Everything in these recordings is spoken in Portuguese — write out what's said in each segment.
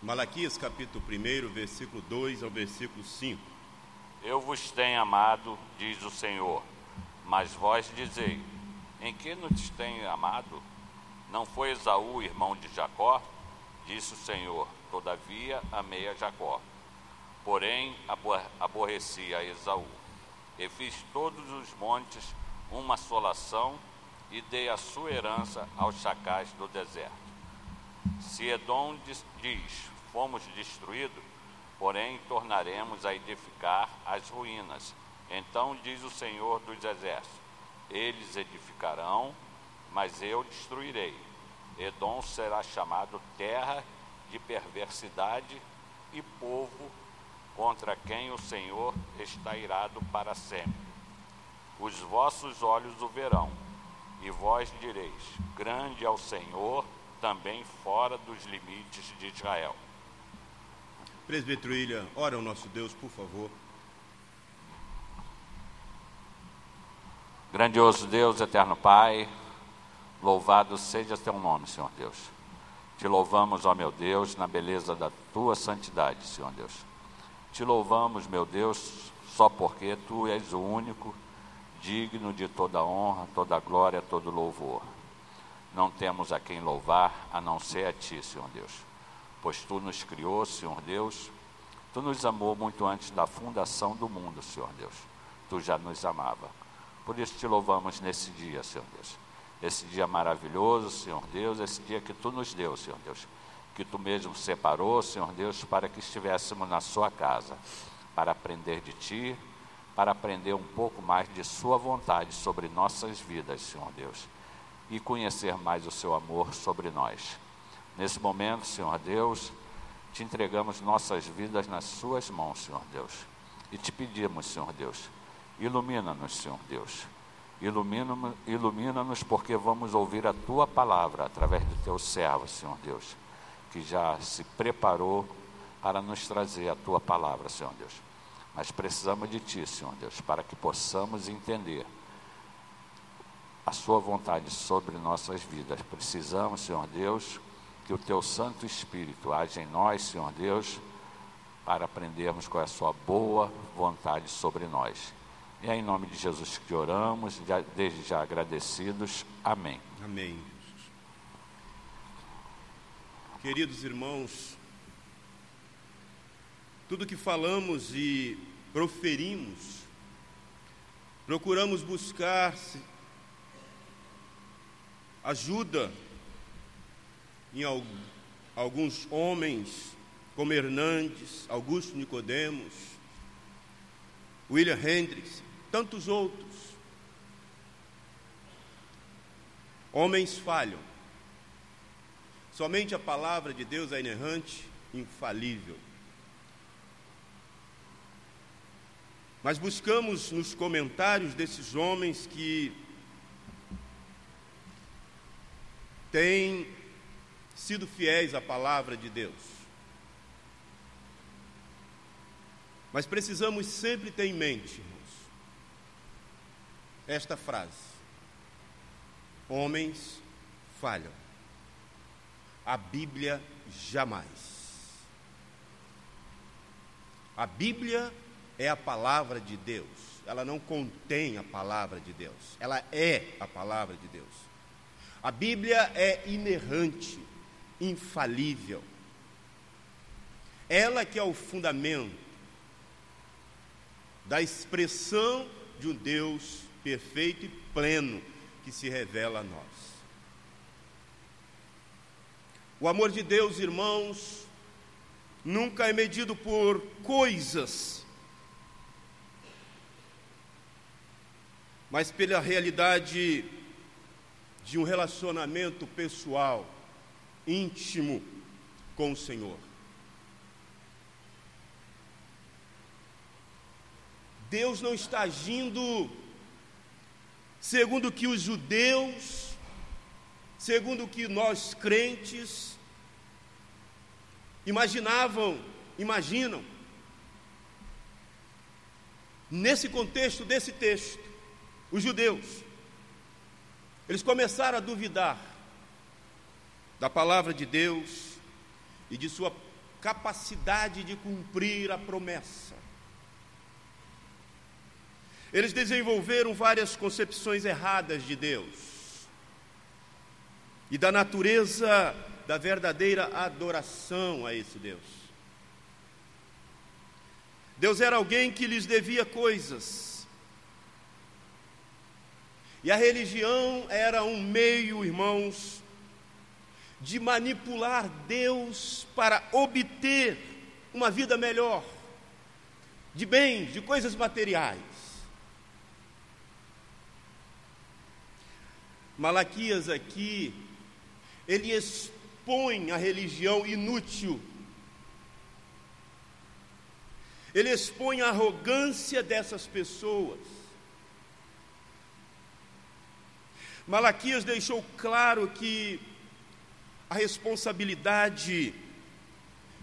Malaquias capítulo 1, versículo 2 ao versículo 5. Eu vos tenho amado, diz o Senhor, mas vós dizei: Em que nos tenho amado? Não foi Esaú irmão de Jacó? Disse o Senhor: Todavia amei a Jacó. Porém aborreci a Esaú. E fiz todos os montes uma assolação e dei a sua herança aos chacais do deserto. Se Edom diz, fomos destruídos, porém tornaremos a edificar as ruínas. Então diz o Senhor dos Exércitos: Eles edificarão, mas eu destruirei. Edom será chamado terra de perversidade e povo contra quem o Senhor está irado para sempre. Os vossos olhos o verão, e vós direis: Grande é o Senhor também fora dos limites de Israel. Presbítero Ilha, ora o nosso Deus, por favor. Grandioso Deus, eterno Pai, louvado seja teu nome, Senhor Deus. Te louvamos, ó meu Deus, na beleza da tua santidade, Senhor Deus. Te louvamos, meu Deus, só porque tu és o único digno de toda honra, toda glória, todo louvor não temos a quem louvar a não ser a Ti, Senhor Deus. Pois Tu nos criou, Senhor Deus, Tu nos amou muito antes da fundação do mundo, Senhor Deus. Tu já nos amava. Por isso te louvamos nesse dia, Senhor Deus. Esse dia maravilhoso, Senhor Deus, esse dia que Tu nos deu, Senhor Deus. Que Tu mesmo separou, Senhor Deus, para que estivéssemos na Sua casa, para aprender de Ti, para aprender um pouco mais de Sua vontade sobre nossas vidas, Senhor Deus e conhecer mais o seu amor sobre nós. Nesse momento, Senhor Deus, te entregamos nossas vidas nas Suas mãos, Senhor Deus. E te pedimos, Senhor Deus, ilumina-nos, Senhor Deus. Ilumina-nos ilumina porque vamos ouvir a Tua palavra através do Teu servo, Senhor Deus, que já se preparou para nos trazer a Tua palavra, Senhor Deus. Mas precisamos de Ti, Senhor Deus, para que possamos entender a Sua vontade sobre nossas vidas. Precisamos, Senhor Deus, que o Teu Santo Espírito age em nós, Senhor Deus, para aprendermos qual é a Sua boa vontade sobre nós. E é em nome de Jesus que oramos, desde já agradecidos. Amém. Amém. Queridos irmãos, tudo que falamos e proferimos, procuramos buscar ajuda em alguns homens, como Hernandes, Augusto Nicodemos, William Hendricks, tantos outros. Homens falham. Somente a palavra de Deus é inerrante, infalível. Mas buscamos nos comentários desses homens que têm sido fiéis à palavra de Deus. Mas precisamos sempre ter em mente, irmãos, esta frase: Homens falham, a Bíblia jamais. A Bíblia é a palavra de Deus, ela não contém a palavra de Deus, ela é a palavra de Deus. A Bíblia é inerrante, infalível. Ela que é o fundamento da expressão de um Deus perfeito e pleno que se revela a nós. O amor de Deus, irmãos, nunca é medido por coisas, mas pela realidade de um relacionamento pessoal, íntimo com o Senhor. Deus não está agindo segundo que os judeus, segundo que nós crentes imaginavam, imaginam. Nesse contexto desse texto, os judeus eles começaram a duvidar da palavra de Deus e de sua capacidade de cumprir a promessa. Eles desenvolveram várias concepções erradas de Deus e da natureza da verdadeira adoração a esse Deus. Deus era alguém que lhes devia coisas. E a religião era um meio, irmãos, de manipular Deus para obter uma vida melhor, de bens, de coisas materiais. Malaquias aqui, ele expõe a religião inútil, ele expõe a arrogância dessas pessoas. Malaquias deixou claro que a responsabilidade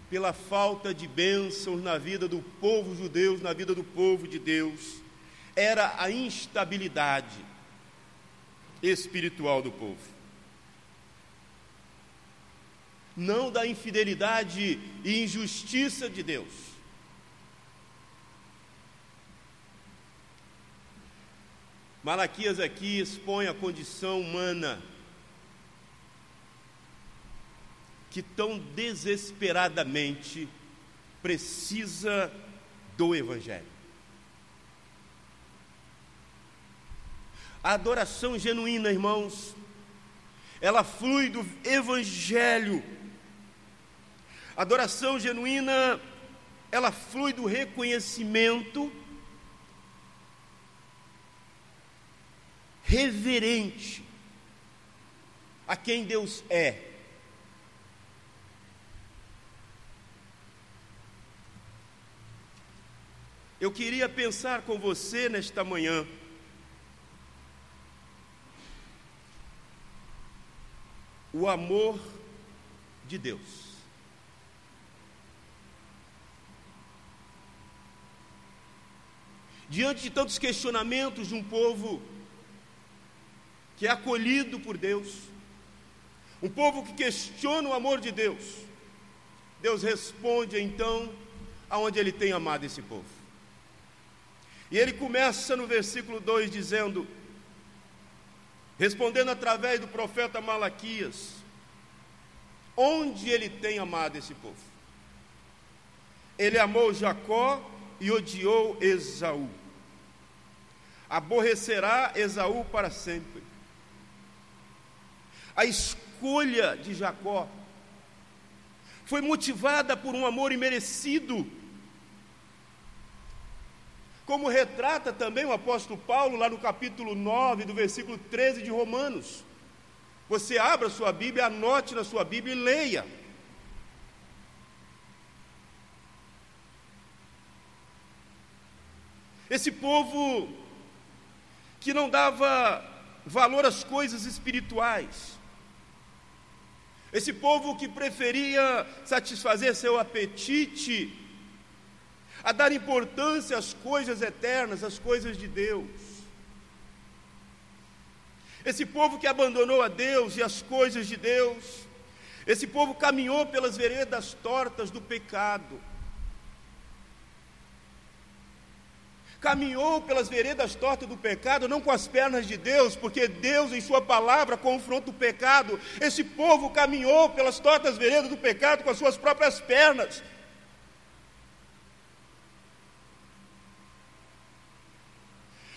pela falta de bênçãos na vida do povo judeu, na vida do povo de Deus, era a instabilidade espiritual do povo. Não da infidelidade e injustiça de Deus. Malaquias aqui expõe a condição humana que tão desesperadamente precisa do Evangelho. A adoração genuína, irmãos, ela flui do Evangelho. A adoração genuína, ela flui do reconhecimento reverente a quem Deus é Eu queria pensar com você nesta manhã. O amor de Deus. Diante de tantos questionamentos de um povo que é acolhido por Deus, um povo que questiona o amor de Deus, Deus responde então aonde Ele tem amado esse povo. E ele começa no versículo 2 dizendo, respondendo através do profeta Malaquias, onde ele tem amado esse povo. Ele amou Jacó e odiou Esaú. Aborrecerá Esaú para sempre. A escolha de Jacó foi motivada por um amor imerecido como retrata também o apóstolo Paulo lá no capítulo 9, do versículo 13 de Romanos. Você abra sua Bíblia, anote na sua Bíblia e leia. Esse povo que não dava valor às coisas espirituais, esse povo que preferia satisfazer seu apetite a dar importância às coisas eternas, às coisas de Deus. Esse povo que abandonou a Deus e as coisas de Deus, esse povo caminhou pelas veredas tortas do pecado. Caminhou pelas veredas tortas do pecado, não com as pernas de Deus, porque Deus, em Sua palavra, confronta o pecado. Esse povo caminhou pelas tortas veredas do pecado com as suas próprias pernas,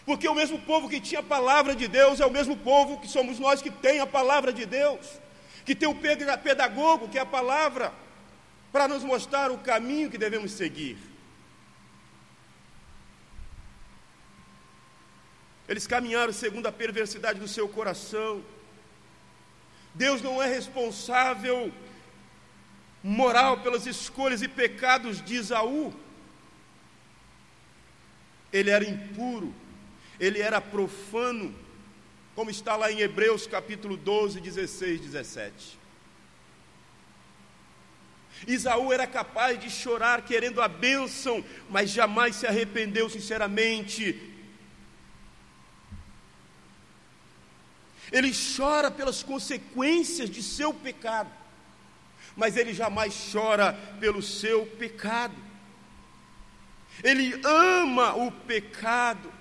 Porque o mesmo povo que tinha a palavra de Deus é o mesmo povo que somos nós que tem a palavra de Deus, que tem o pedagogo, que é a palavra, para nos mostrar o caminho que devemos seguir. Eles caminharam segundo a perversidade do seu coração. Deus não é responsável moral pelas escolhas e pecados de Isaú. Ele era impuro, ele era profano, como está lá em Hebreus capítulo 12, 16, 17. Isaú era capaz de chorar querendo a bênção, mas jamais se arrependeu sinceramente. Ele chora pelas consequências de seu pecado. mas ele jamais chora pelo seu pecado. Ele ama o pecado,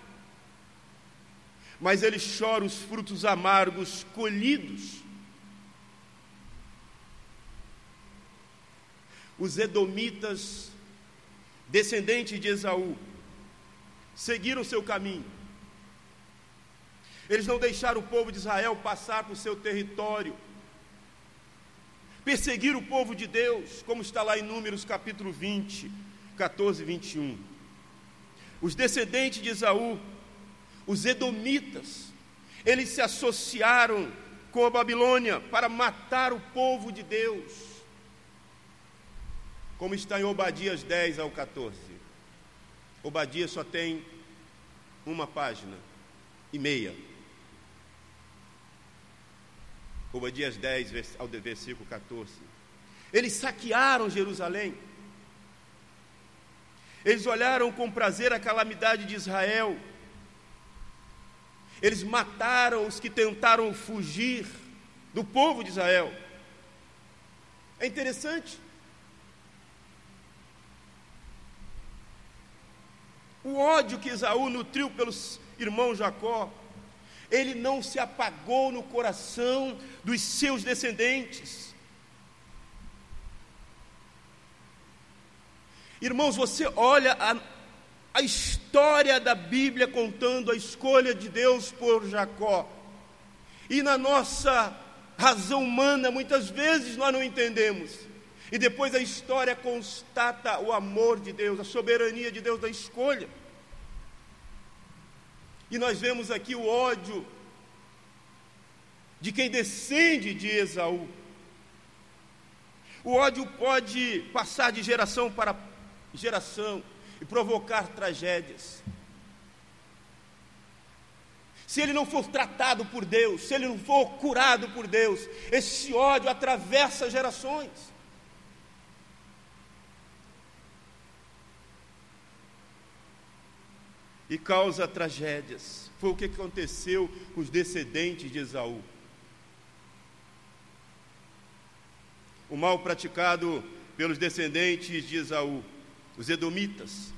mas ele chora os frutos amargos colhidos. Os edomitas, descendentes de Esaú, seguiram seu caminho. Eles não deixaram o povo de Israel passar por seu território. Perseguiram o povo de Deus, como está lá em Números capítulo 20, 14 e 21. Os descendentes de Esaú, os edomitas, eles se associaram com a Babilônia para matar o povo de Deus. Como está em Obadias 10 ao 14. Obadias só tem uma página e meia. Obadias 10, ao versículo 14. Eles saquearam Jerusalém. Eles olharam com prazer a calamidade de Israel. Eles mataram os que tentaram fugir do povo de Israel. É interessante. O ódio que Esaú nutriu pelos irmãos Jacó, ele não se apagou no coração dos seus descendentes. Irmãos, você olha a, a história da Bíblia contando a escolha de Deus por Jacó, e na nossa razão humana, muitas vezes nós não entendemos. E depois a história constata o amor de Deus, a soberania de Deus da escolha. E nós vemos aqui o ódio de quem descende de Esaú. O ódio pode passar de geração para geração e provocar tragédias. Se ele não for tratado por Deus, se ele não for curado por Deus, esse ódio atravessa gerações. E causa tragédias. Foi o que aconteceu com os descendentes de Esaú. O mal praticado pelos descendentes de Esaú os edomitas,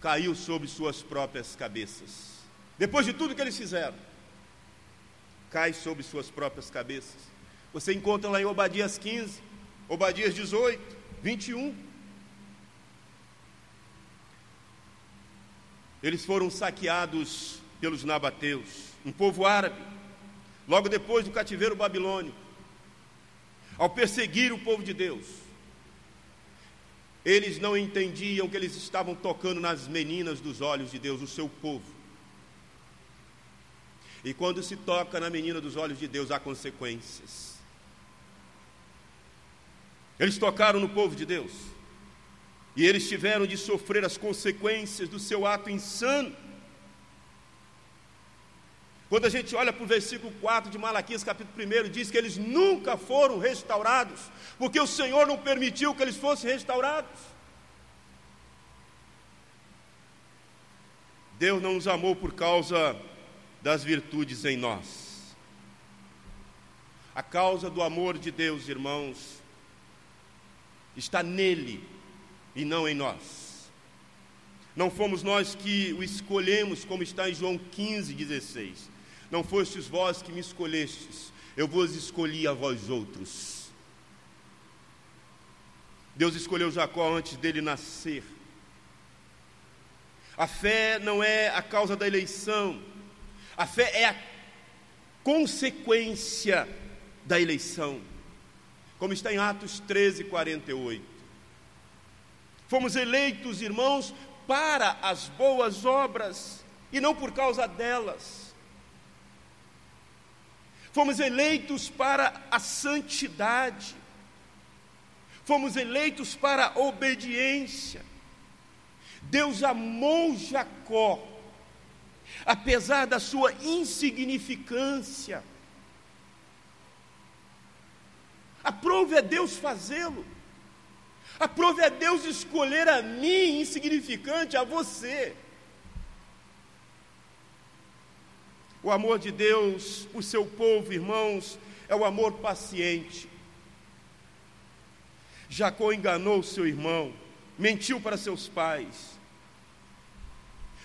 caiu sobre suas próprias cabeças. Depois de tudo que eles fizeram, cai sobre suas próprias cabeças. Você encontra lá em Obadias 15, Obadias 18, 21. Eles foram saqueados pelos nabateus, um povo árabe, logo depois do cativeiro babilônico. Ao perseguir o povo de Deus, eles não entendiam que eles estavam tocando nas meninas dos olhos de Deus, o seu povo. E quando se toca na menina dos olhos de Deus, há consequências. Eles tocaram no povo de Deus. E eles tiveram de sofrer as consequências do seu ato insano. Quando a gente olha para o versículo 4 de Malaquias, capítulo 1, diz que eles nunca foram restaurados, porque o Senhor não permitiu que eles fossem restaurados. Deus não nos amou por causa das virtudes em nós. A causa do amor de Deus, irmãos, está nele e não em nós. Não fomos nós que o escolhemos, como está em João 15, 16. Não fostes vós que me escolhestes, eu vos escolhi a vós outros. Deus escolheu Jacó antes dele nascer. A fé não é a causa da eleição, a fé é a consequência da eleição, como está em Atos 13, 48. Fomos eleitos, irmãos, para as boas obras e não por causa delas. Fomos eleitos para a santidade. Fomos eleitos para a obediência. Deus amou Jacó, apesar da sua insignificância. Aprove a Deus fazê-lo. Aprove a Deus escolher a mim, insignificante, a você. O amor de Deus, o seu povo, irmãos, é o amor paciente. Jacó enganou seu irmão, mentiu para seus pais.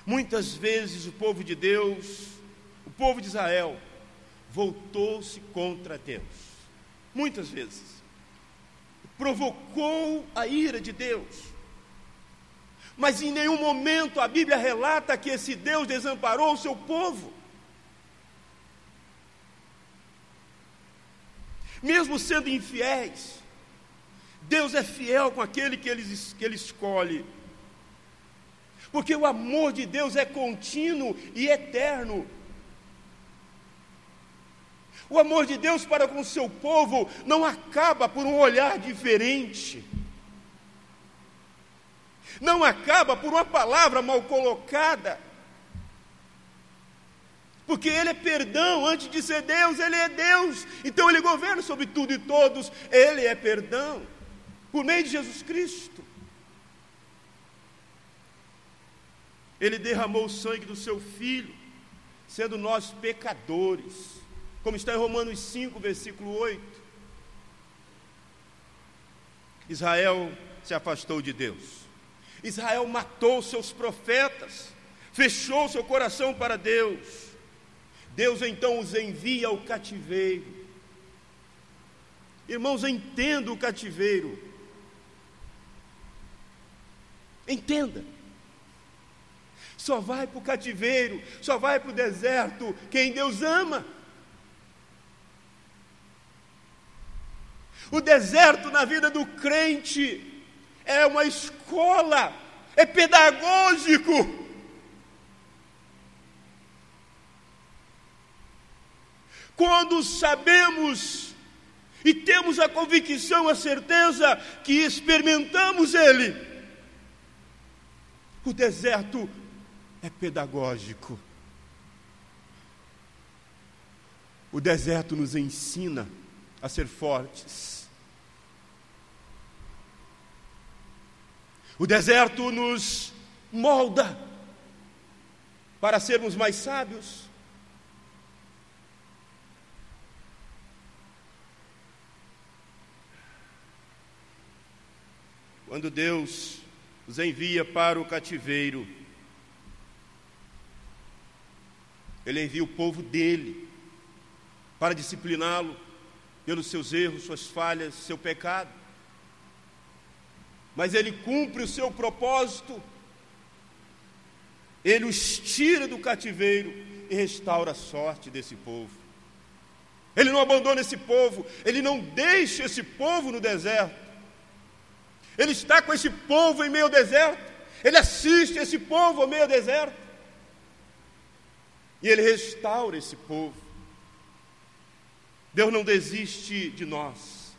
Muitas vezes o povo de Deus, o povo de Israel, voltou-se contra Deus. Muitas vezes. Provocou a ira de Deus. Mas em nenhum momento a Bíblia relata que esse Deus desamparou o seu povo. Mesmo sendo infiéis, Deus é fiel com aquele que ele, que ele escolhe. Porque o amor de Deus é contínuo e eterno. O amor de Deus para com o seu povo não acaba por um olhar diferente não acaba por uma palavra mal colocada. Porque Ele é perdão, antes de ser Deus, Ele é Deus, então Ele governa sobre tudo e todos, Ele é perdão, por meio de Jesus Cristo. Ele derramou o sangue do seu Filho, sendo nós pecadores, como está em Romanos 5, versículo 8. Israel se afastou de Deus. Israel matou seus profetas, fechou seu coração para Deus. Deus então os envia ao cativeiro. Irmãos, entenda o cativeiro. Entenda. Só vai para o cativeiro, só vai para o deserto quem Deus ama. O deserto na vida do crente é uma escola, é pedagógico. Quando sabemos e temos a convicção, a certeza que experimentamos Ele, o deserto é pedagógico. O deserto nos ensina a ser fortes. O deserto nos molda para sermos mais sábios. Quando Deus os envia para o cativeiro, Ele envia o povo dele para discipliná-lo pelos seus erros, suas falhas, seu pecado mas ele cumpre o seu propósito. Ele os tira do cativeiro e restaura a sorte desse povo. Ele não abandona esse povo, ele não deixa esse povo no deserto. Ele está com esse povo em meio ao deserto, ele assiste esse povo ao meio ao deserto. E ele restaura esse povo. Deus não desiste de nós.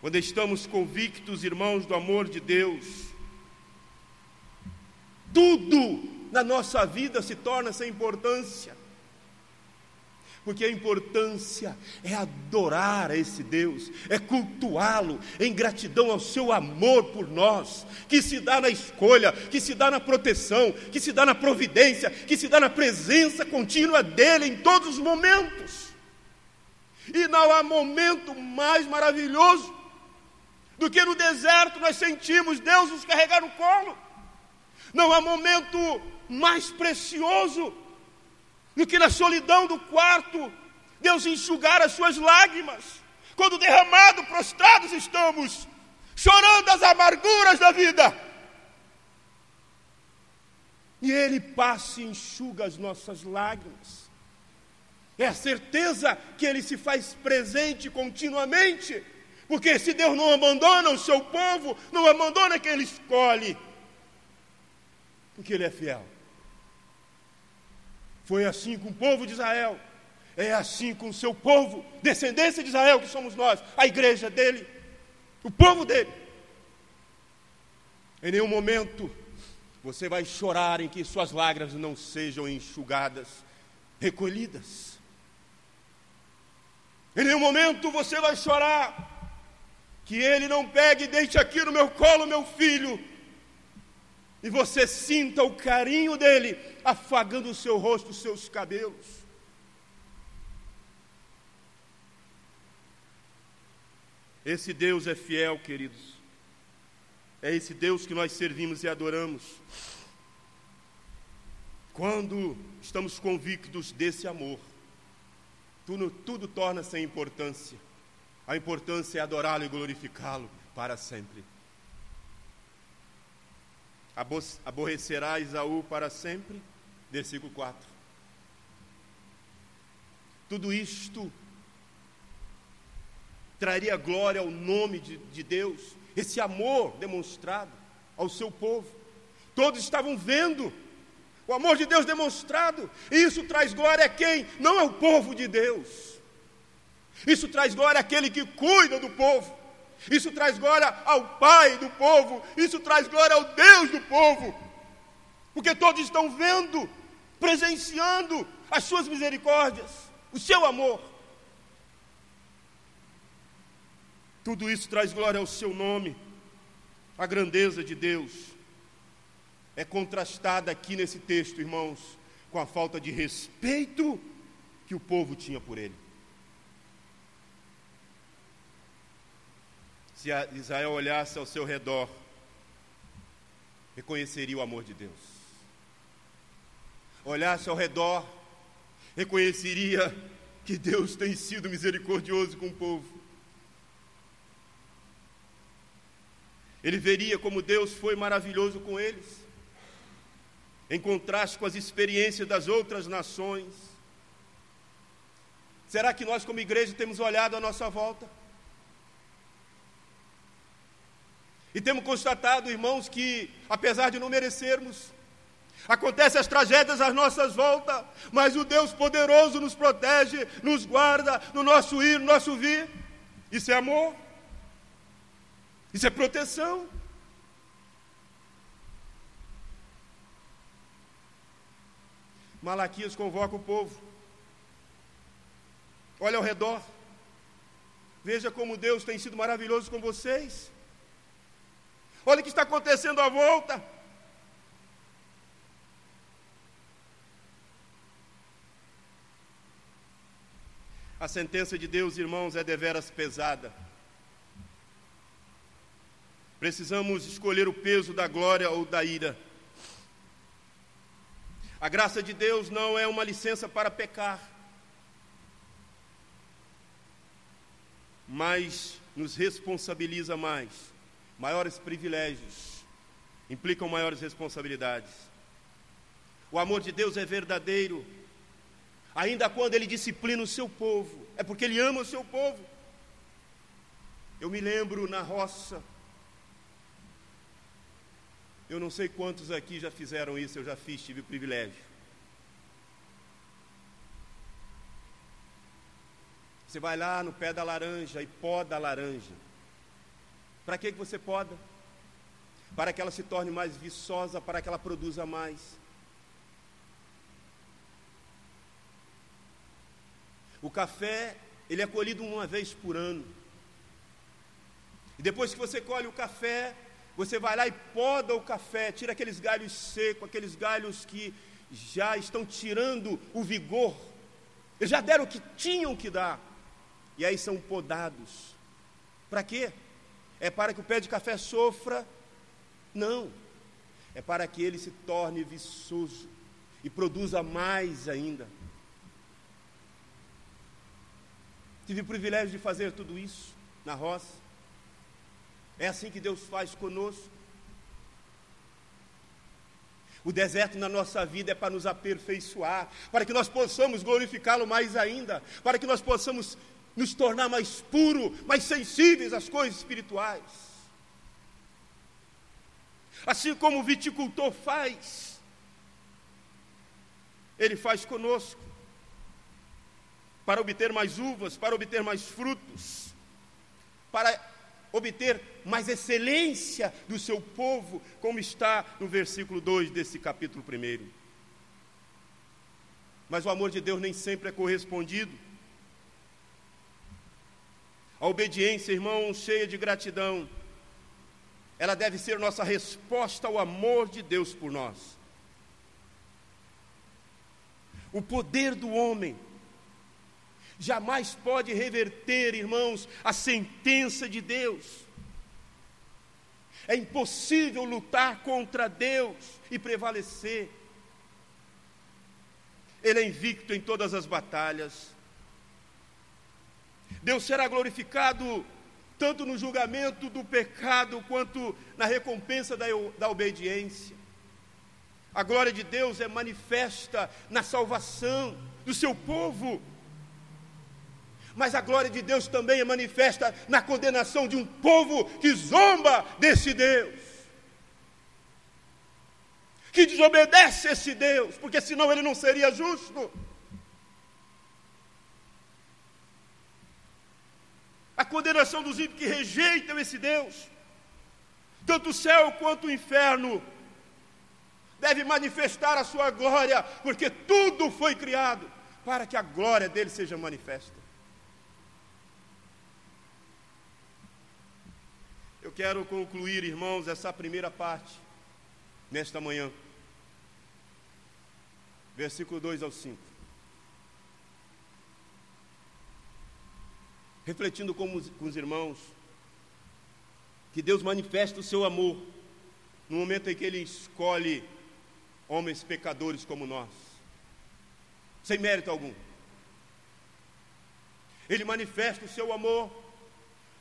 Quando estamos convictos, irmãos, do amor de Deus, tudo na nossa vida se torna sem importância. Porque a importância é adorar a esse Deus, é cultuá-lo em gratidão ao seu amor por nós, que se dá na escolha, que se dá na proteção, que se dá na providência, que se dá na presença contínua dele em todos os momentos. E não há momento mais maravilhoso do que no deserto nós sentimos Deus nos carregar no colo. Não há momento mais precioso do que na solidão do quarto, Deus enxugar as suas lágrimas. Quando derramado, prostrados estamos, chorando as amarguras da vida. E Ele passa e enxuga as nossas lágrimas. É a certeza que Ele se faz presente continuamente porque se Deus não abandona o seu povo, não abandona quem Ele escolhe, porque Ele é fiel. Foi assim com o povo de Israel, é assim com o seu povo, descendência de Israel, que somos nós, a igreja dele, o povo dele. Em nenhum momento você vai chorar em que suas lágrimas não sejam enxugadas, recolhidas. Em nenhum momento você vai chorar que ele não pegue e deixe aqui no meu colo meu filho, e você sinta o carinho dele afagando o seu rosto, os seus cabelos. Esse Deus é fiel, queridos. É esse Deus que nós servimos e adoramos. Quando estamos convictos desse amor, tudo, tudo torna sem importância. A importância é adorá-lo e glorificá-lo para sempre. Aborrecerá Isaú para sempre? Versículo 4. Tudo isto traria glória ao nome de, de Deus, esse amor demonstrado ao seu povo. Todos estavam vendo o amor de Deus demonstrado, e isso traz glória a quem? Não ao povo de Deus. Isso traz glória àquele que cuida do povo. Isso traz glória ao Pai do povo. Isso traz glória ao Deus do povo. Porque todos estão vendo, presenciando as suas misericórdias, o seu amor. Tudo isso traz glória ao seu nome, a grandeza de Deus. É contrastada aqui nesse texto, irmãos, com a falta de respeito que o povo tinha por ele. Se Israel olhasse ao seu redor, reconheceria o amor de Deus. Olhasse ao redor, reconheceria que Deus tem sido misericordioso com o povo. Ele veria como Deus foi maravilhoso com eles, em contraste com as experiências das outras nações. Será que nós, como igreja, temos olhado à nossa volta? E temos constatado, irmãos, que apesar de não merecermos, acontecem as tragédias às nossas voltas, mas o Deus poderoso nos protege, nos guarda no nosso ir, no nosso vir. Isso é amor. Isso é proteção. Malaquias convoca o povo. Olha ao redor. Veja como Deus tem sido maravilhoso com vocês. Olha o que está acontecendo à volta. A sentença de Deus, irmãos, é deveras pesada. Precisamos escolher o peso da glória ou da ira. A graça de Deus não é uma licença para pecar, mas nos responsabiliza mais Maiores privilégios implicam maiores responsabilidades. O amor de Deus é verdadeiro, ainda quando Ele disciplina o seu povo, é porque Ele ama o seu povo. Eu me lembro na roça, eu não sei quantos aqui já fizeram isso, eu já fiz, tive o privilégio. Você vai lá no pé da laranja e poda a laranja. Para que você poda? Para que ela se torne mais viçosa, para que ela produza mais. O café, ele é colhido uma vez por ano. E depois que você colhe o café, você vai lá e poda o café, tira aqueles galhos secos, aqueles galhos que já estão tirando o vigor. Eles já deram o que tinham que dar. E aí são podados. Para quê? É para que o pé de café sofra? Não. É para que ele se torne viçoso e produza mais ainda. Tive o privilégio de fazer tudo isso na roça. É assim que Deus faz conosco. O deserto na nossa vida é para nos aperfeiçoar, para que nós possamos glorificá-lo mais ainda, para que nós possamos nos tornar mais puro, mais sensíveis às coisas espirituais. Assim como o viticultor faz, ele faz conosco, para obter mais uvas, para obter mais frutos, para obter mais excelência do seu povo, como está no versículo 2 desse capítulo 1. Mas o amor de Deus nem sempre é correspondido. A obediência, irmão, cheia de gratidão, ela deve ser nossa resposta ao amor de Deus por nós. O poder do homem jamais pode reverter, irmãos, a sentença de Deus. É impossível lutar contra Deus e prevalecer. Ele é invicto em todas as batalhas. Deus será glorificado tanto no julgamento do pecado quanto na recompensa da, da obediência. A glória de Deus é manifesta na salvação do seu povo. Mas a glória de Deus também é manifesta na condenação de um povo que zomba desse Deus. Que desobedece esse Deus, porque senão ele não seria justo. Condenação dos ímpios que rejeitam esse Deus. Tanto o céu quanto o inferno deve manifestar a sua glória, porque tudo foi criado para que a glória dele seja manifesta. Eu quero concluir, irmãos, essa primeira parte nesta manhã. Versículo 2 ao 5. Refletindo com os, com os irmãos, que Deus manifesta o seu amor no momento em que Ele escolhe homens pecadores como nós, sem mérito algum. Ele manifesta o seu amor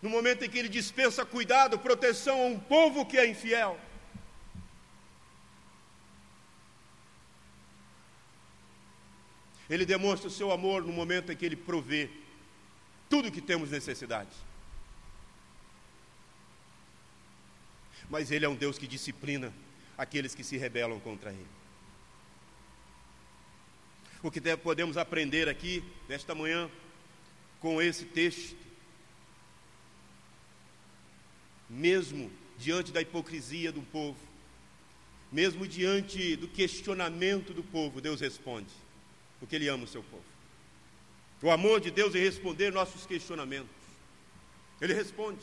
no momento em que Ele dispensa cuidado, proteção a um povo que é infiel. Ele demonstra o seu amor no momento em que Ele provê tudo que temos necessidade. Mas Ele é um Deus que disciplina aqueles que se rebelam contra Ele. O que podemos aprender aqui, nesta manhã, com esse texto, mesmo diante da hipocrisia do povo, mesmo diante do questionamento do povo, Deus responde, porque Ele ama o seu povo. O amor de Deus em responder nossos questionamentos. Ele responde.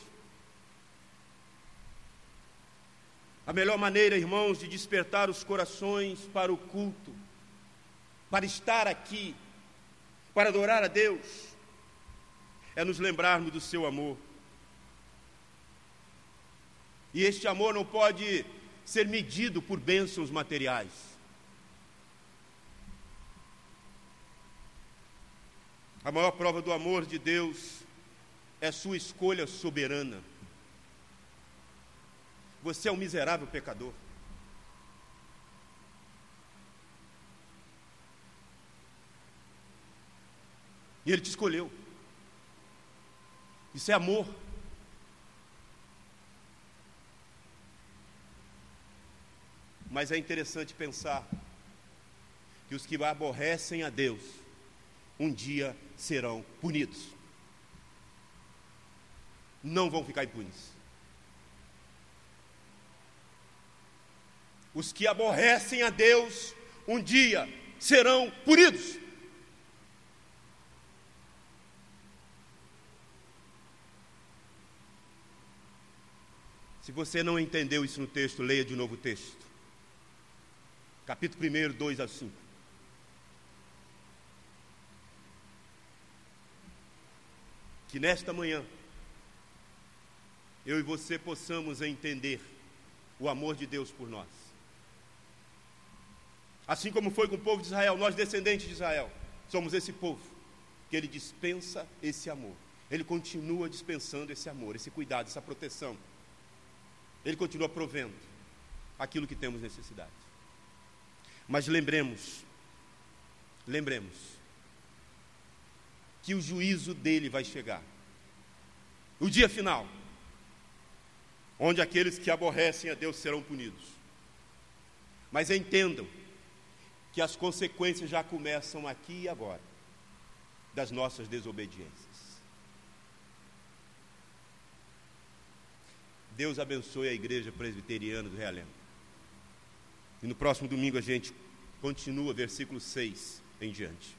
A melhor maneira, irmãos, de despertar os corações para o culto, para estar aqui, para adorar a Deus, é nos lembrarmos do seu amor. E este amor não pode ser medido por bênçãos materiais. A maior prova do amor de Deus é sua escolha soberana. Você é um miserável pecador. E Ele te escolheu. Isso é amor. Mas é interessante pensar que os que aborrecem a Deus um dia serão punidos. Não vão ficar impunes. Os que aborrecem a Deus, um dia serão punidos. Se você não entendeu isso no texto, leia de novo o texto. Capítulo 1, 2 a 5. Que nesta manhã eu e você possamos entender o amor de Deus por nós. Assim como foi com o povo de Israel, nós descendentes de Israel, somos esse povo que ele dispensa esse amor. Ele continua dispensando esse amor, esse cuidado, essa proteção. Ele continua provendo aquilo que temos necessidade. Mas lembremos, lembremos, que o juízo dele vai chegar. O dia final, onde aqueles que aborrecem a Deus serão punidos. Mas entendam que as consequências já começam aqui e agora das nossas desobediências. Deus abençoe a igreja presbiteriana do Realengo. E no próximo domingo a gente continua versículo 6 em diante.